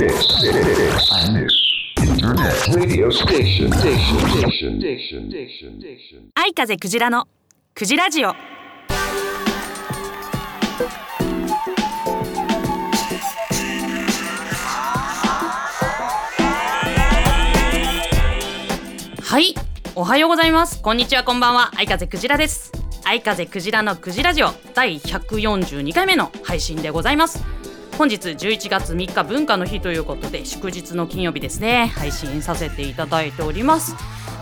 This, this, and this. Internet radio station. Station. Station. Station. Station. Station. 愛風クジラのクジラジオはいおはようございますこんにちはこんばんは愛風クジラです愛風クジラのクジラジオ第142回目の配信でございます本日11月3日文化の日ということで祝日の金曜日ですね。配信させていただいております。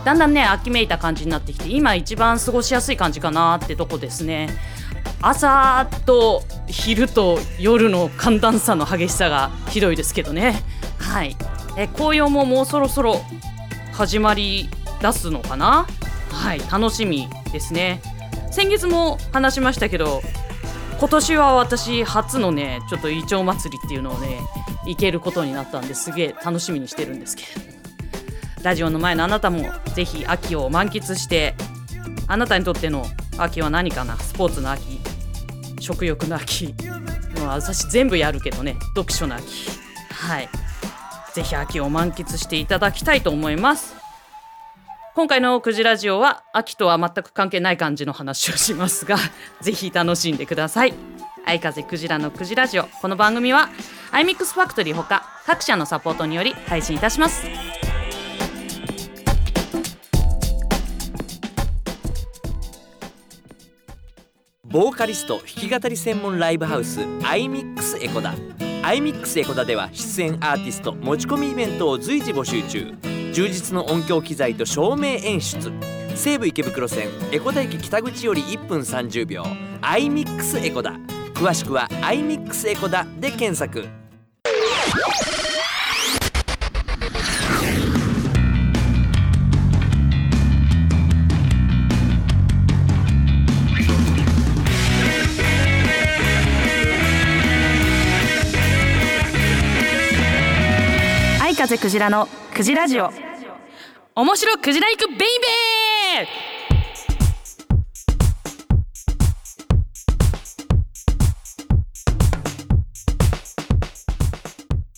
だんだんね秋めいた感じになってきて今一番過ごしやすい感じかなってとこですね。朝と昼と夜の寒暖差の激しさがひどいですけどね。はい。え紅葉ももうそろそろ始まり出すのかな？はい。楽しみですね。先月も話しましたけど今年は私初のねちょっとイチョウ祭りっていうのをね行けることになったんですげえ楽しみにしてるんですけどラジオの前のあなたもぜひ秋を満喫してあなたにとっての秋は何かな？スポーツの秋食欲の秋。まあ私全部やるけどね読書の秋。はい。ぜひ秋を満喫していただきたいと思います。今回のくじラジオは秋とは全く関係ない感じの話をしますが ぜひ楽しんでください。愛風クジラのくじラジオ。この番組は iMix ファクトリーほか各社のサポートにより配信いたします。ボーカリスト弾き語り専門ライブハウス iMix エコダ。iMix エコダでは出演アーティスト持ち込みイベントを随時募集中。充実の音響機材と照明演出。西武池袋線エコダ駅北口より1分30秒 iMix エコダ詳しくは iMix エコダで検索。愛風クジラのクジラジオ。面白クジラ行くベイベー！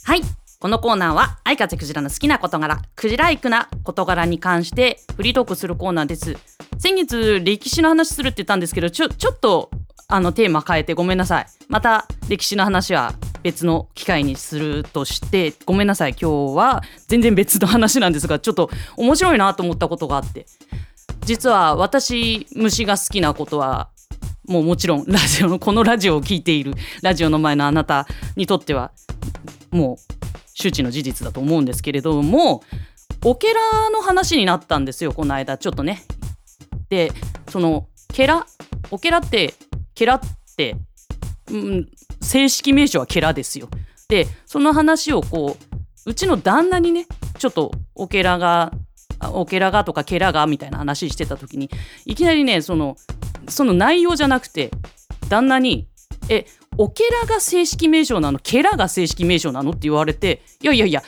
はい。このコーナーは愛風クジラの好きな事柄クジライクな事柄に関してフリートークするコーナーです。先月歴史の話するって言ったんですけどちょちょっとあのテーマ変えてごめんなさい。また歴史の話は別の機会にするとしてごめんなさい。今日は全然別の話なんですがちょっと面白いなと思ったことがあって。実は私虫が好きなことはもうもちろんラジオのこのラジオを聞いているラジオの前のあなたにとってはもう周知の事実だと思うんですけれどもオケラの話になったんですよこの間。ちょっとね。でそのケラオケラってケラって、うん、正式名称はケラですよ。でその話をこううちの旦那にねちょっとオケラがオケラがとかケラがみたいな話してた時にいきなりねそのその内容じゃなくて旦那に「えオケラが正式名称なの？ケラが正式名称なの?」って言われて「いやいやいや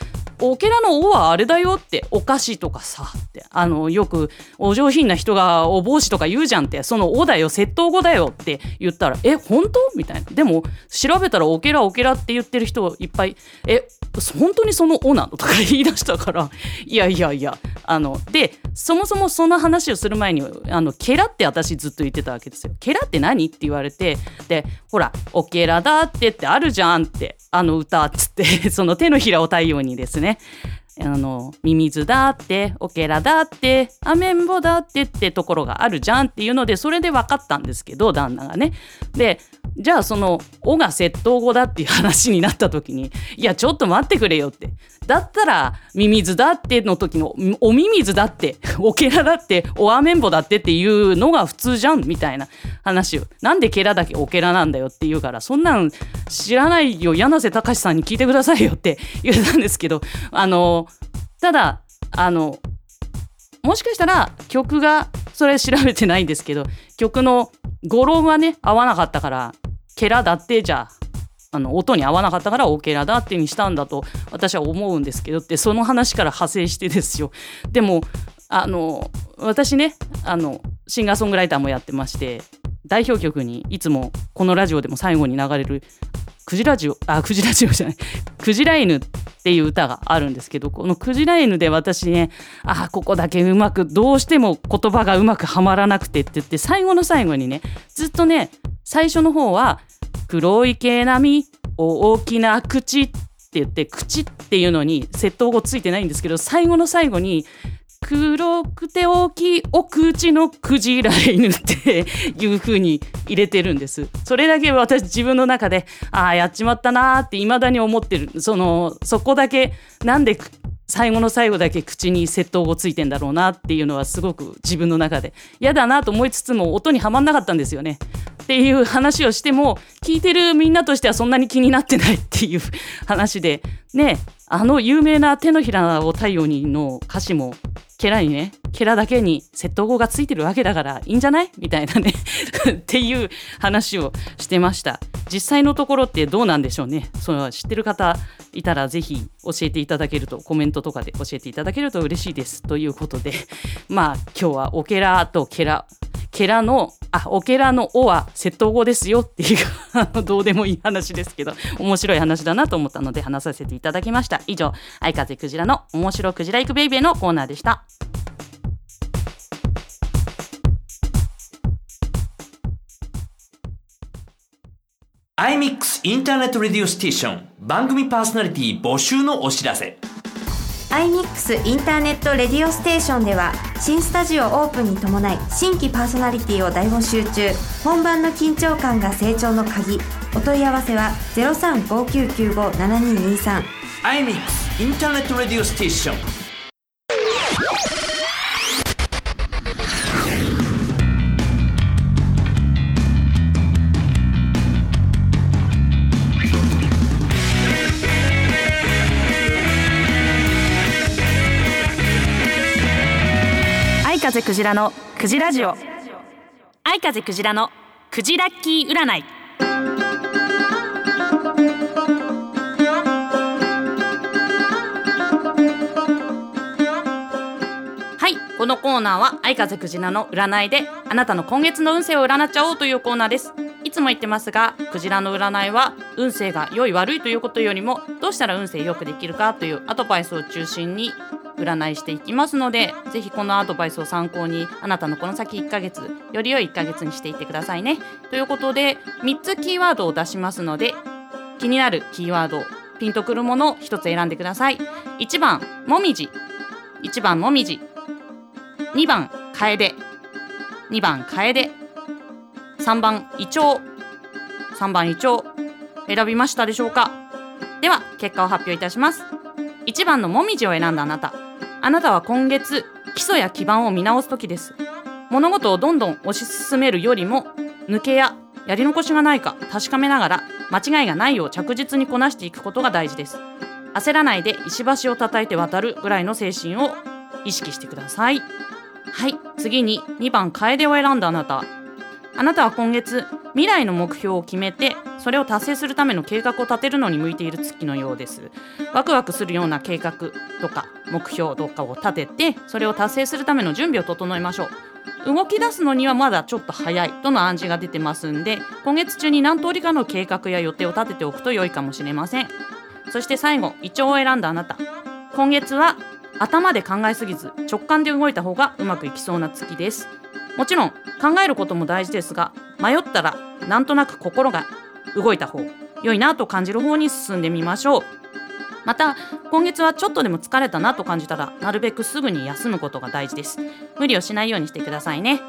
オケラの「お」はあれだよってお菓子とかさってあのよくお上品な人がお帽子とか言うじゃんってその「お」だよ窃盗語だよって言ったら「え本当?」みたいなでも調べたらオケラオケラって言ってる人いっぱい「え本当にその「お」なの?」とか言い出したからいやいやいやあのでそもそもその話をする前にあのケラって私ずっと言ってたわけですよ。ケラって何って言われてでほら「オケラだって」ってあるじゃんってあの歌っつって その手のひらを太陽にですねあのミミズだってオケラだってアメンボだってってところがあるじゃんっていうのでそれで分かったんですけど旦那がね。でじゃあその「お」が窃盗語だっていう話になった時に「いやちょっと待ってくれよ」ってだったら「ミミズだって」の時の「おミミズだって」「オケラだって」「おアメンボだって」っていうのが普通じゃんみたいな話をなんでケラだけオケラなんだよって言うからそんなん知らないよ柳瀬隆さんに聞いてくださいよって言ったんですけどあのただあのもしかしたら曲がそれ調べてないんですけど曲の語呂がね合わなかったからケラだってじゃああの音に合わなかったからオケラだってにしたんだと私は思うんですけどってその話から派生してですよ。でもあの私ねあのシンガーソングライターもやってまして代表曲にいつもこのラジオでも最後に流れるクジラジオあクジラジオじゃないクジラ犬っていう歌があるんですけどこの「クジラ犬」で私ねあここだけうまくどうしても言葉がうまくはまらなくてって言って最後の最後にねずっとね最初の方は「黒い毛並み大きな口」って言って口っていうのに窃盗語ついてないんですけど最後の最後に黒くて大きいお口のクジラ犬っていう風に入れてるんです。それだけ私自分の中でああやっちまったなーって未だに思ってるそのそこだけなんで最後の最後だけ口に窃盗語ついてんだろうなっていうのはすごく自分の中で嫌だなと思いつつも音にはまんなかったんですよね。っていう話をしても聞いてるみんなとしてはそんなに気になってないっていう話で。ねあの有名な「手のひらを太陽に」の歌詞もケラにねケラだけに窃盗語がついてるわけだからいいんじゃない？みたいなね。っていう話をしてました。実際のところってどうなんでしょうね。その知ってる方いたらぜひ教えていただけるとコメントとかで教えていただけると嬉しいです。ということで。まあ今日はオケラとケラケラの、あ、オケラの「お」は窃盗語ですよっていうあのどうでもいい話ですけど、面白い話だなと思ったので話させていただきました。以上、相風クジラの面白クジライクベイベーのコーナーでした。iMix Internet Radio Station 番組パーソナリティ募集のお知らせ iMix インターネットレディオステーションでは新スタジオオープンに伴い新規パーソナリティを大募集中。本番の緊張感が成長の鍵。お問い合わせは0359957223 iMix Internet Radio Station。風クジラのクジラジオ。相風クジラのクジラッキー占い。はいこのコーナーは相風クジラの占いであなたの今月の運勢を占っちゃおうというコーナーです。いつも言ってますがクジラの占いは運勢が良い悪いということよりもどうしたら運勢良くできるかというアドバイスを中心に占いしていきますのでぜひこのアドバイスを参考にあなたのこの先1ヶ月より良い1ヶ月にしていってくださいね。ということで3つキーワードを出しますので気になるキーワードピンとくるものを1つ選んでください。1番もみじ。1番もみじ。2番カエデ。2番カエデ。3番イチョウ。3番イチョウ。選びましたでしょうか？では結果を発表いたします。1番のもみじを選んだあなた。あなたは今月基礎や基盤を見直す時です。物事をどんどん推し進めるよりも抜けややり残しがないか確かめながら間違いがないよう着実にこなしていくことが大事です。焦らないで石橋を叩いて渡るぐらいの精神を意識してください。はい次に2番楓を選んだあなた。あなたは今月未来の目標を決めてそれを達成するための計画を立てるのに向いている月のようです。ワクワクするような計画とか目標とかを立ててそれを達成するための準備を整えましょう。動き出すのにはまだちょっと早いとの暗示が出てますんで今月中に何通りかの計画や予定を立てておくと良いかもしれません。そして最後胃腸を選んだあなた。今月は頭で考えすぎず直感で動いた方がうまくいきそうな月です。もちろん考えることも大事ですが迷ったらなんとなく心が動いた方良いなと感じる方に進んでみましょう。また今月はちょっとでも疲れたなと感じたらなるべくすぐに休むことが大事です。無理をしないようにしてくださいね。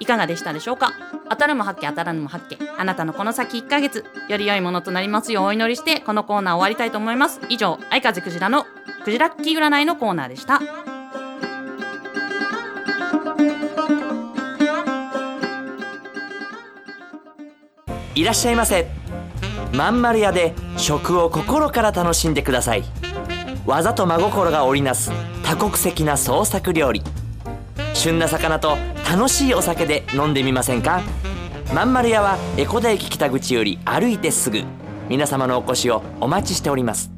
いかがでしたでしょうか？当たるも八卦当たらぬも八卦あなたのこの先1ヶ月より良いものとなりますようお祈りしてこのコーナー終わりたいと思います。以上相風クジラのクジラッキー占いのコーナーでした。いらっしゃいませ。まんまる屋で食を心から楽しんでください。技と真心が織りなす多国籍な創作料理。旬な魚と楽しいお酒で飲んでみませんか？まんまる屋は江古田駅北口より歩いてすぐ。皆様のお越しをお待ちしております。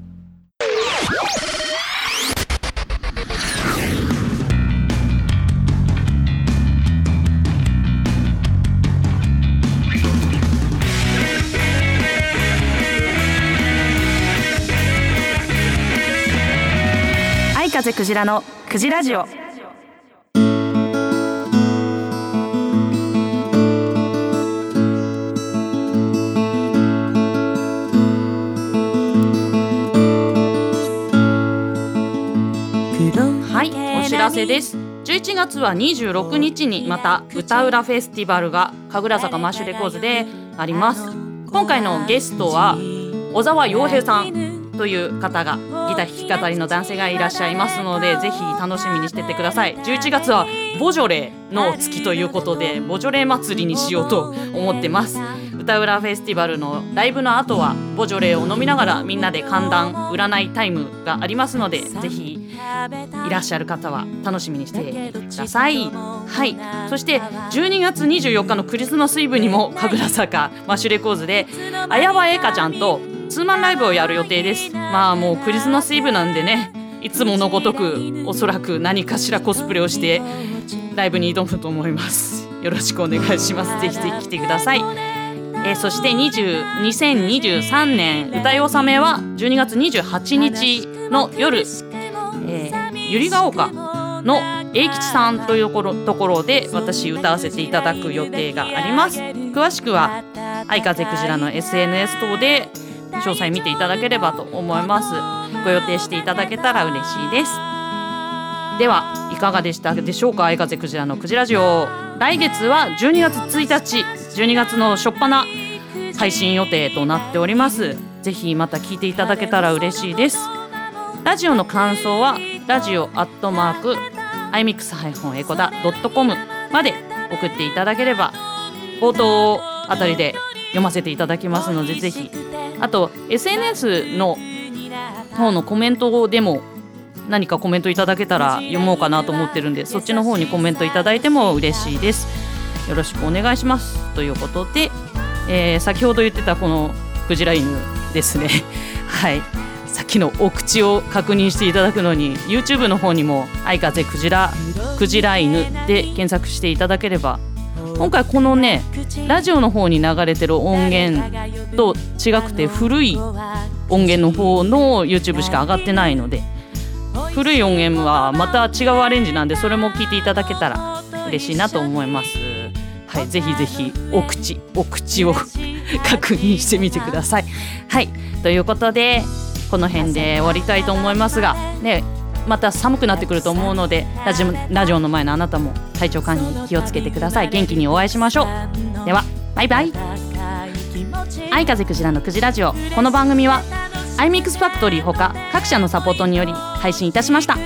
風クジラのクジラジオ。はいお知らせです。11月は26日にまた歌占フェスティバルが神楽坂マッシュレコーズであります。今回のゲストは小沢洋平さんという方がギター弾き語りの男性がいらっしゃいますのでぜひ楽しみにしててください。11月はボジョレーの月ということでボジョレー祭りにしようと思ってます。歌占フェスティバルのライブの後はボジョレーを飲みながらみんなで寒暖占いタイムがありますのでぜひいらっしゃる方は楽しみにしてください。はい。そして12月24日のクリスマスイブにも神楽坂マッシュレコーズで綾葉栄香ちゃんとツーマンライブをやる予定です。まあもうクリスマスイブなんでね。いつものごとくおそらく何かしらコスプレをしてライブに挑むと思います。よろしくお願いします。ぜひぜひ来てください。えそして20 2023年歌い納めは12月28日の夜、えー、ゆりが丘の英吉さんというところところで私歌わせていただく予定があります。詳しくは愛風クジラの SNS 等で詳細見ていただければと思います。ご予定していただけたら嬉しいです。ではいかがでしたでしょうか？愛風クジラのクジラジオ。来月は12月1日12月の初っ端配信予定となっております。ぜひまた聞いていただけたら嬉しいです。ラジオの感想はラジオアットマーク iMix- エコダ .com まで送っていただければ冒頭あたりで読ませていただきますのでぜひあと SNS の方のコメントでも何かコメントいただけたら読もうかなと思ってるんでそっちの方にコメントいただいても嬉しいです。よろしくお願いします。ということで、えー先ほど言ってたこのクジラ犬ですね。はい。さっきのお口を確認していただくのに YouTube の方にも「愛風クジラクジラ犬」で検索していただければ今回このねラジオの方に流れてる音源と違くて古い音源の方の YouTube しか上がってないので古い音源はまた違うアレンジなんでそれも聞いていただけたら嬉しいなと思います。はいぜひぜひお口お口を 確認してみてください。はいということでこの辺で終わりたいと思いますがねまた寒くなってくると思うのでラジオラジオの前のあなたも体調管理に気をつけてください。元気にお会いしましょう。ではバイバイ。愛風クジラのクジラジオ。この番組は iMix ファクトリーほか各社のサポートにより配信いたしました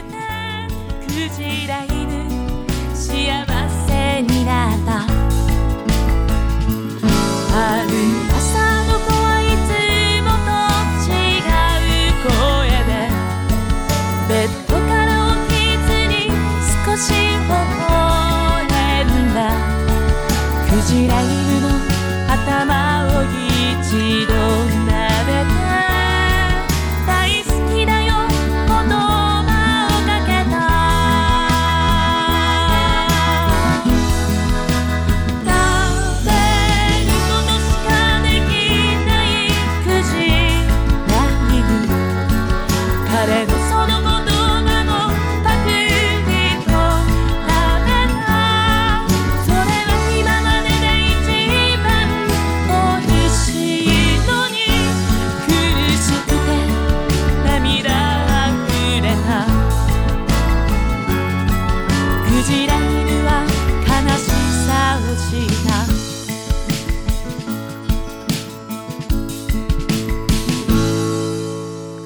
クジラ犬は悲しさをした。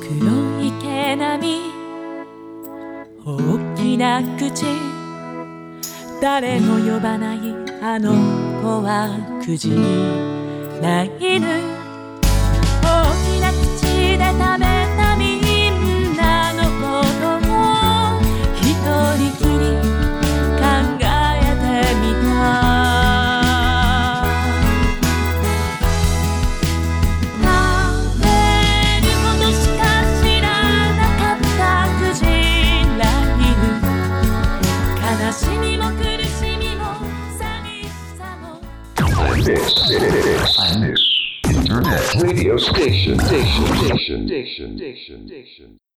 黒い毛並み大きな口。誰も呼ばないあの子はクジラ犬 nation